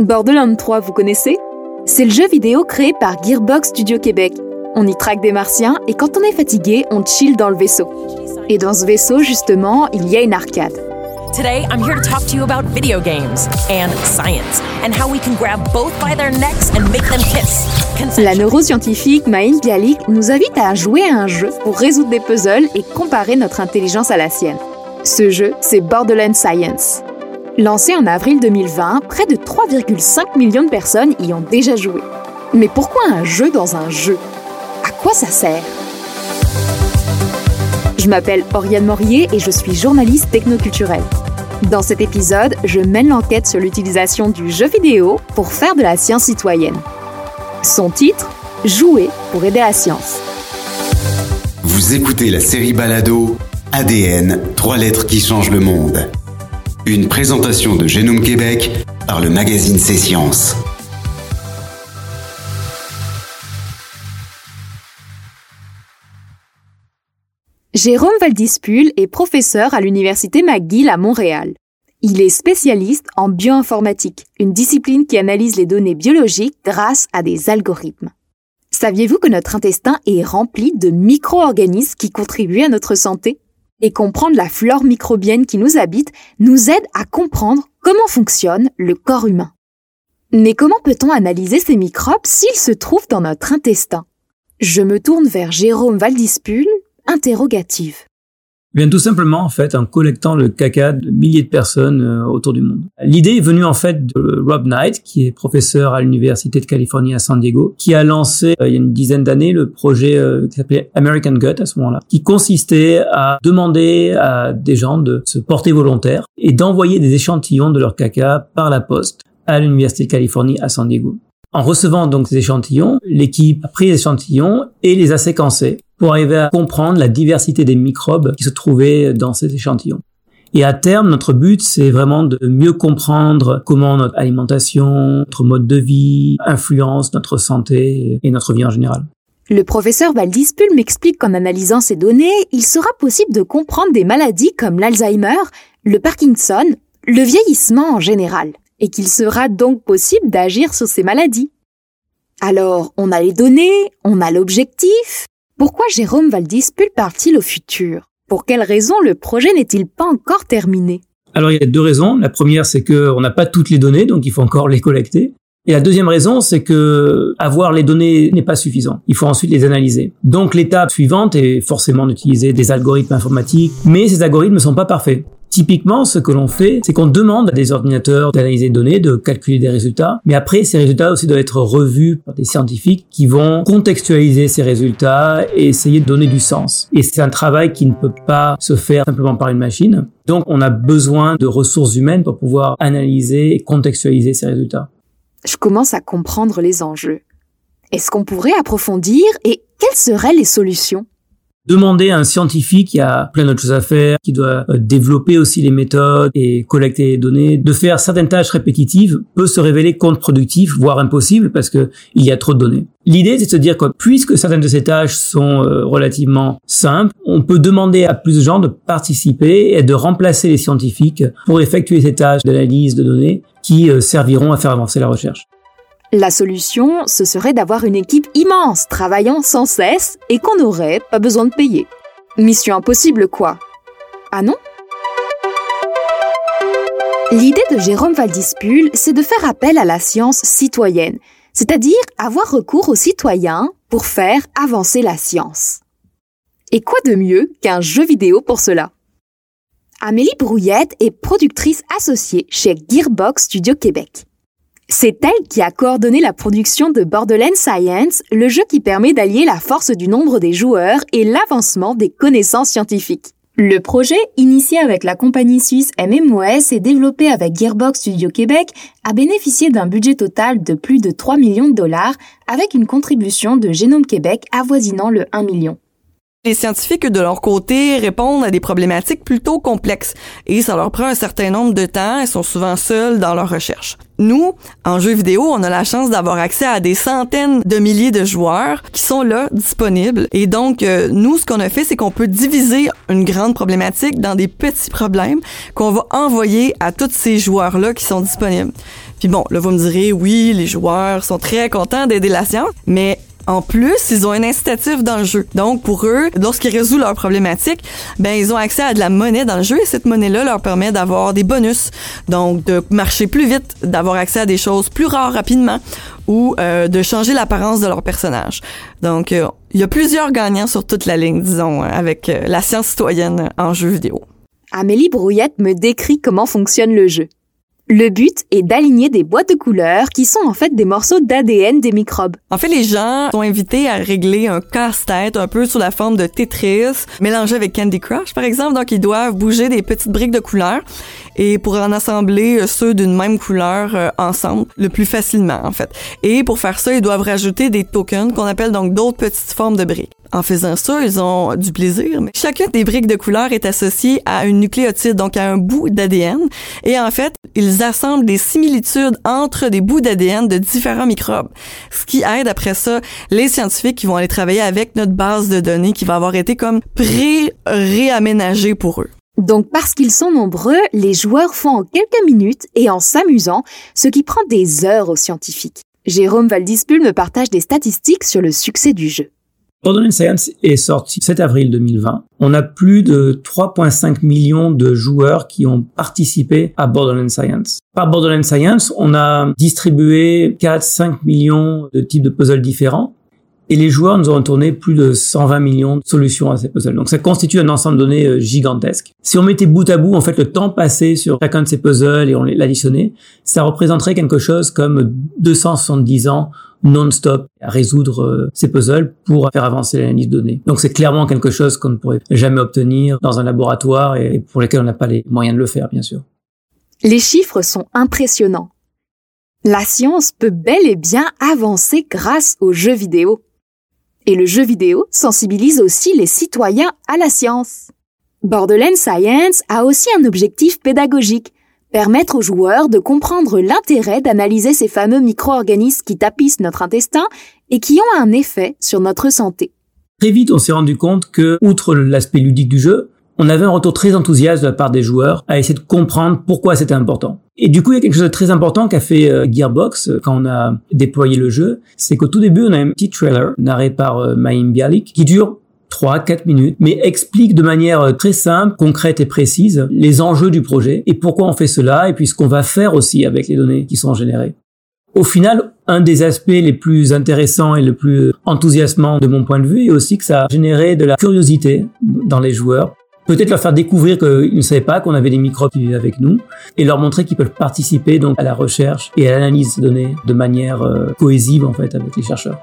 Borderlands 3, vous connaissez? C'est le jeu vidéo créé par Gearbox Studio Québec. On y traque des martiens et quand on est fatigué, on chill dans le vaisseau. Et dans ce vaisseau, justement, il y a une arcade. Today, I'm here to talk to you about video games and science and how we can grab both by their necks and make them kiss. La neuroscientifique Maïm Bialik nous invite à jouer à un jeu pour résoudre des puzzles et comparer notre intelligence à la sienne. Ce jeu, c'est Borderlands Science. Lancé en avril 2020, près de 3,5 millions de personnes y ont déjà joué. Mais pourquoi un jeu dans un jeu? À quoi ça sert? Je m'appelle Oriane Morier et je suis journaliste technoculturelle. Dans cet épisode, je mène l'enquête sur l'utilisation du jeu vidéo pour faire de la science citoyenne. Son titre Jouer pour aider la science. Vous écoutez la série Balado ADN, trois lettres qui changent le monde. Une présentation de Génome Québec par le magazine C'est Sciences. Jérôme Valdispul est professeur à l'Université McGill à Montréal. Il est spécialiste en bioinformatique, une discipline qui analyse les données biologiques grâce à des algorithmes. Saviez-vous que notre intestin est rempli de micro-organismes qui contribuent à notre santé? Et comprendre la flore microbienne qui nous habite nous aide à comprendre comment fonctionne le corps humain. Mais comment peut-on analyser ces microbes s'ils se trouvent dans notre intestin? Je me tourne vers Jérôme Valdispul, interrogative. Bien tout simplement en fait en collectant le caca de milliers de personnes euh, autour du monde. L'idée est venue en fait de Rob Knight qui est professeur à l'université de Californie à San Diego, qui a lancé euh, il y a une dizaine d'années le projet euh, qui s'appelait American Gut à ce moment-là, qui consistait à demander à des gens de se porter volontaire et d'envoyer des échantillons de leur caca par la poste à l'université de Californie à San Diego. En recevant donc ces échantillons, l'équipe a pris les échantillons et les a séquencés pour arriver à comprendre la diversité des microbes qui se trouvaient dans ces échantillons. Et à terme, notre but, c'est vraiment de mieux comprendre comment notre alimentation, notre mode de vie influence notre santé et notre vie en général. Le professeur Valdispul m'explique qu'en analysant ces données, il sera possible de comprendre des maladies comme l'Alzheimer, le Parkinson, le vieillissement en général, et qu'il sera donc possible d'agir sur ces maladies. Alors, on a les données, on a l'objectif, pourquoi Jérôme Valdispul part-il au futur? Pour quelles raisons le projet n'est-il pas encore terminé? Alors il y a deux raisons. La première, c'est qu'on n'a pas toutes les données, donc il faut encore les collecter. Et la deuxième raison, c'est que avoir les données n'est pas suffisant. Il faut ensuite les analyser. Donc l'étape suivante est forcément d'utiliser des algorithmes informatiques, mais ces algorithmes ne sont pas parfaits. Typiquement, ce que l'on fait, c'est qu'on demande à des ordinateurs d'analyser des données, de calculer des résultats, mais après, ces résultats aussi doivent être revus par des scientifiques qui vont contextualiser ces résultats et essayer de donner du sens. Et c'est un travail qui ne peut pas se faire simplement par une machine. Donc, on a besoin de ressources humaines pour pouvoir analyser et contextualiser ces résultats. Je commence à comprendre les enjeux. Est-ce qu'on pourrait approfondir et quelles seraient les solutions? Demander à un scientifique qui a plein d'autres choses à faire, qui doit euh, développer aussi les méthodes et collecter les données, de faire certaines tâches répétitives peut se révéler contre-productif, voire impossible parce que il y a trop de données. L'idée, c'est de se dire que puisque certaines de ces tâches sont euh, relativement simples, on peut demander à plus de gens de participer et de remplacer les scientifiques pour effectuer ces tâches d'analyse de données qui euh, serviront à faire avancer la recherche. La solution, ce serait d'avoir une équipe immense travaillant sans cesse et qu'on n'aurait pas besoin de payer. Mission impossible quoi Ah non? L'idée de Jérôme Valdispul, c'est de faire appel à la science citoyenne, c'est-à-dire avoir recours aux citoyens pour faire avancer la science. Et quoi de mieux qu'un jeu vidéo pour cela? Amélie Brouillette est productrice associée chez Gearbox Studio Québec. C'est elle qui a coordonné la production de Borderlands Science, le jeu qui permet d'allier la force du nombre des joueurs et l'avancement des connaissances scientifiques. Le projet, initié avec la compagnie suisse MMOS et développé avec Gearbox Studio Québec, a bénéficié d'un budget total de plus de 3 millions de dollars avec une contribution de Génome Québec avoisinant le 1 million. Les scientifiques, de leur côté, répondent à des problématiques plutôt complexes et ça leur prend un certain nombre de temps et sont souvent seuls dans leur recherche. Nous, en jeu vidéo, on a la chance d'avoir accès à des centaines de milliers de joueurs qui sont là, disponibles. Et donc, euh, nous, ce qu'on a fait, c'est qu'on peut diviser une grande problématique dans des petits problèmes qu'on va envoyer à tous ces joueurs-là qui sont disponibles. Puis bon, là, vous me direz, oui, les joueurs sont très contents d'aider la science, mais en plus, ils ont un incitatif dans le jeu. Donc, pour eux, lorsqu'ils résolvent leurs problématiques, ben, ils ont accès à de la monnaie dans le jeu et cette monnaie-là leur permet d'avoir des bonus. Donc, de marcher plus vite, d'avoir accès à des choses plus rares rapidement ou euh, de changer l'apparence de leur personnage. Donc, euh, il y a plusieurs gagnants sur toute la ligne, disons, avec euh, la science citoyenne en jeu vidéo. Amélie Brouillette me décrit comment fonctionne le jeu. Le but est d'aligner des boîtes de couleurs qui sont en fait des morceaux d'ADN des microbes. En fait, les gens sont invités à régler un casse-tête un peu sous la forme de Tetris, mélangé avec Candy Crush, par exemple. Donc, ils doivent bouger des petites briques de couleurs et pour en assembler euh, ceux d'une même couleur euh, ensemble le plus facilement, en fait. Et pour faire ça, ils doivent rajouter des tokens qu'on appelle donc d'autres petites formes de briques. En faisant ça, ils ont du plaisir, chacune des briques de couleur est associée à une nucléotide, donc à un bout d'ADN. Et en fait, ils assemblent des similitudes entre des bouts d'ADN de différents microbes. Ce qui aide après ça les scientifiques qui vont aller travailler avec notre base de données qui va avoir été comme pré-réaménagée pour eux. Donc parce qu'ils sont nombreux, les joueurs font en quelques minutes et en s'amusant, ce qui prend des heures aux scientifiques. Jérôme Valdispul me partage des statistiques sur le succès du jeu. Borderlands Science est sorti 7 avril 2020. On a plus de 3,5 millions de joueurs qui ont participé à Borderlands Science. Par Borderlands Science, on a distribué 4-5 millions de types de puzzles différents. Et les joueurs nous ont tourné plus de 120 millions de solutions à ces puzzles. Donc ça constitue un ensemble de données euh, gigantesque. Si on mettait bout à bout, en fait, le temps passé sur chacun de ces puzzles et on l'additionnait, ça représenterait quelque chose comme 270 ans non-stop à résoudre euh, ces puzzles pour faire avancer l'analyse de données. Donc c'est clairement quelque chose qu'on ne pourrait jamais obtenir dans un laboratoire et pour lequel on n'a pas les moyens de le faire, bien sûr. Les chiffres sont impressionnants. La science peut bel et bien avancer grâce aux jeux vidéo. Et le jeu vidéo sensibilise aussi les citoyens à la science. Borderlands Science a aussi un objectif pédagogique, permettre aux joueurs de comprendre l'intérêt d'analyser ces fameux micro-organismes qui tapissent notre intestin et qui ont un effet sur notre santé. Très vite, on s'est rendu compte que, outre l'aspect ludique du jeu, on avait un retour très enthousiaste de la part des joueurs à essayer de comprendre pourquoi c'était important. Et du coup, il y a quelque chose de très important qu'a fait euh, Gearbox euh, quand on a déployé le jeu, c'est qu'au tout début, on a un petit trailer narré par euh, Maïm Bialik qui dure 3, 4 minutes, mais explique de manière très simple, concrète et précise les enjeux du projet et pourquoi on fait cela et puis ce qu'on va faire aussi avec les données qui sont générées. Au final, un des aspects les plus intéressants et les plus enthousiasmants de mon point de vue est aussi que ça a généré de la curiosité dans les joueurs peut-être leur faire découvrir qu'ils ne savaient pas qu'on avait des microbes qui vivaient avec nous et leur montrer qu'ils peuvent participer donc à la recherche et à l'analyse des données de manière euh, cohésive en fait avec les chercheurs.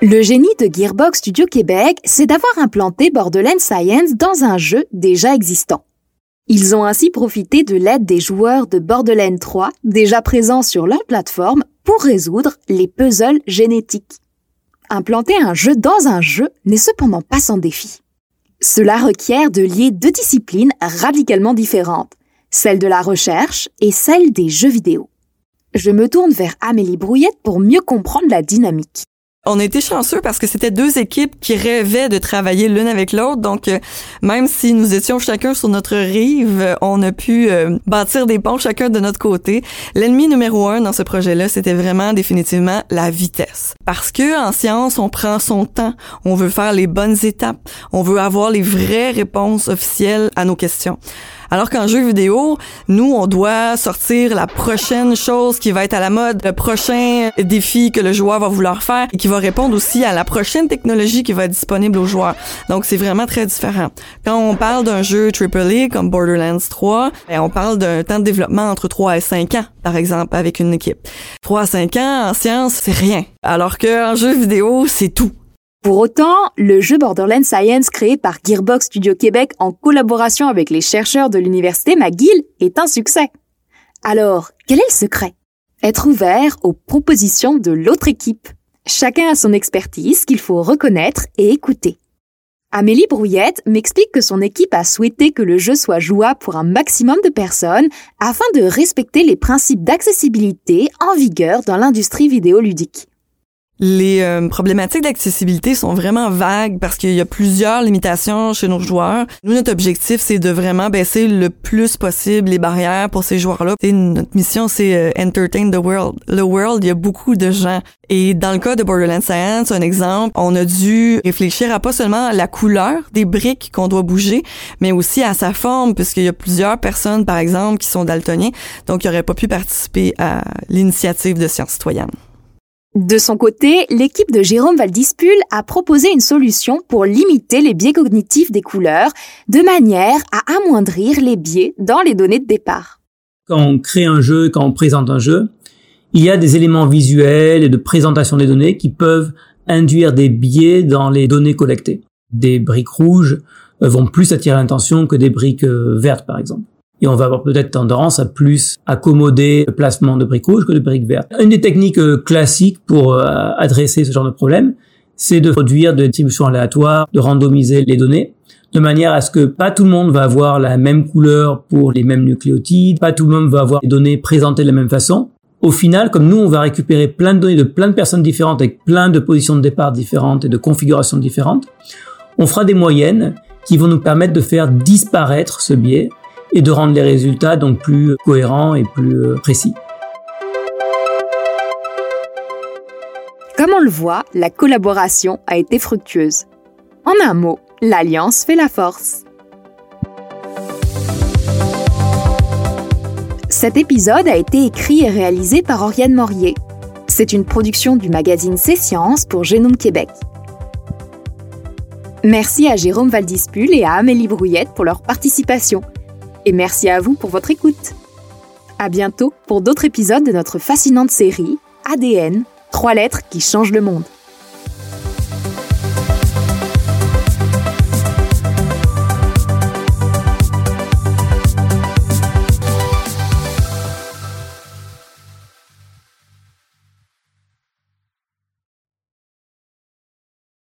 Le génie de Gearbox Studio Québec, c'est d'avoir implanté Borderlands Science dans un jeu déjà existant. Ils ont ainsi profité de l'aide des joueurs de Borderlands 3 déjà présents sur leur plateforme pour résoudre les puzzles génétiques. Implanter un jeu dans un jeu n'est cependant pas sans défi. Cela requiert de lier deux disciplines radicalement différentes, celle de la recherche et celle des jeux vidéo. Je me tourne vers Amélie Brouillette pour mieux comprendre la dynamique. On a été chanceux parce que c'était deux équipes qui rêvaient de travailler l'une avec l'autre. Donc, euh, même si nous étions chacun sur notre rive, on a pu euh, bâtir des ponts chacun de notre côté. L'ennemi numéro un dans ce projet-là, c'était vraiment définitivement la vitesse. Parce que en science, on prend son temps. On veut faire les bonnes étapes. On veut avoir les vraies réponses officielles à nos questions. Alors qu'en jeu vidéo, nous, on doit sortir la prochaine chose qui va être à la mode, le prochain défi que le joueur va vouloir faire et qui va répondre aussi à la prochaine technologie qui va être disponible aux joueurs. Donc, c'est vraiment très différent. Quand on parle d'un jeu AAA comme Borderlands 3, ben, on parle d'un temps de développement entre 3 et 5 ans, par exemple, avec une équipe. 3 à 5 ans, en science, c'est rien. Alors qu'en jeu vidéo, c'est tout. Pour autant, le jeu Borderlands Science créé par Gearbox Studio Québec en collaboration avec les chercheurs de l'université McGill est un succès. Alors, quel est le secret? Être ouvert aux propositions de l'autre équipe. Chacun a son expertise qu'il faut reconnaître et écouter. Amélie Brouillette m'explique que son équipe a souhaité que le jeu soit jouable pour un maximum de personnes afin de respecter les principes d'accessibilité en vigueur dans l'industrie vidéoludique. Les euh, problématiques d'accessibilité sont vraiment vagues parce qu'il y a plusieurs limitations chez nos joueurs. Nous, notre objectif, c'est de vraiment baisser le plus possible les barrières pour ces joueurs-là. notre mission, c'est euh, entertain the world. Le world, il y a beaucoup de gens. Et dans le cas de Borderlands Science, un exemple, on a dû réfléchir à pas seulement la couleur des briques qu'on doit bouger, mais aussi à sa forme, puisqu'il y a plusieurs personnes, par exemple, qui sont daltoniens, donc qui n'auraient pas pu participer à l'initiative de sciences citoyennes. De son côté, l'équipe de Jérôme Valdispul a proposé une solution pour limiter les biais cognitifs des couleurs de manière à amoindrir les biais dans les données de départ. Quand on crée un jeu, quand on présente un jeu, il y a des éléments visuels et de présentation des données qui peuvent induire des biais dans les données collectées. Des briques rouges vont plus attirer l'attention que des briques euh, vertes, par exemple et on va avoir peut-être tendance à plus accommoder le placement de briques rouges que de briques vertes. Une des techniques euh, classiques pour euh, adresser ce genre de problème, c'est de produire des distributions aléatoires, de randomiser les données, de manière à ce que pas tout le monde va avoir la même couleur pour les mêmes nucléotides, pas tout le monde va avoir les données présentées de la même façon. Au final, comme nous, on va récupérer plein de données de plein de personnes différentes avec plein de positions de départ différentes et de configurations différentes, on fera des moyennes qui vont nous permettre de faire disparaître ce biais et de rendre les résultats donc plus cohérents et plus euh, précis. Comme on le voit, la collaboration a été fructueuse. En un mot, l'alliance fait la force. Cet épisode a été écrit et réalisé par Oriane Morier. C'est une production du magazine C'est Sciences pour Génome Québec. Merci à Jérôme Valdispul et à Amélie Brouillette pour leur participation et merci à vous pour votre écoute. À bientôt pour d'autres épisodes de notre fascinante série ADN, trois lettres qui changent le monde.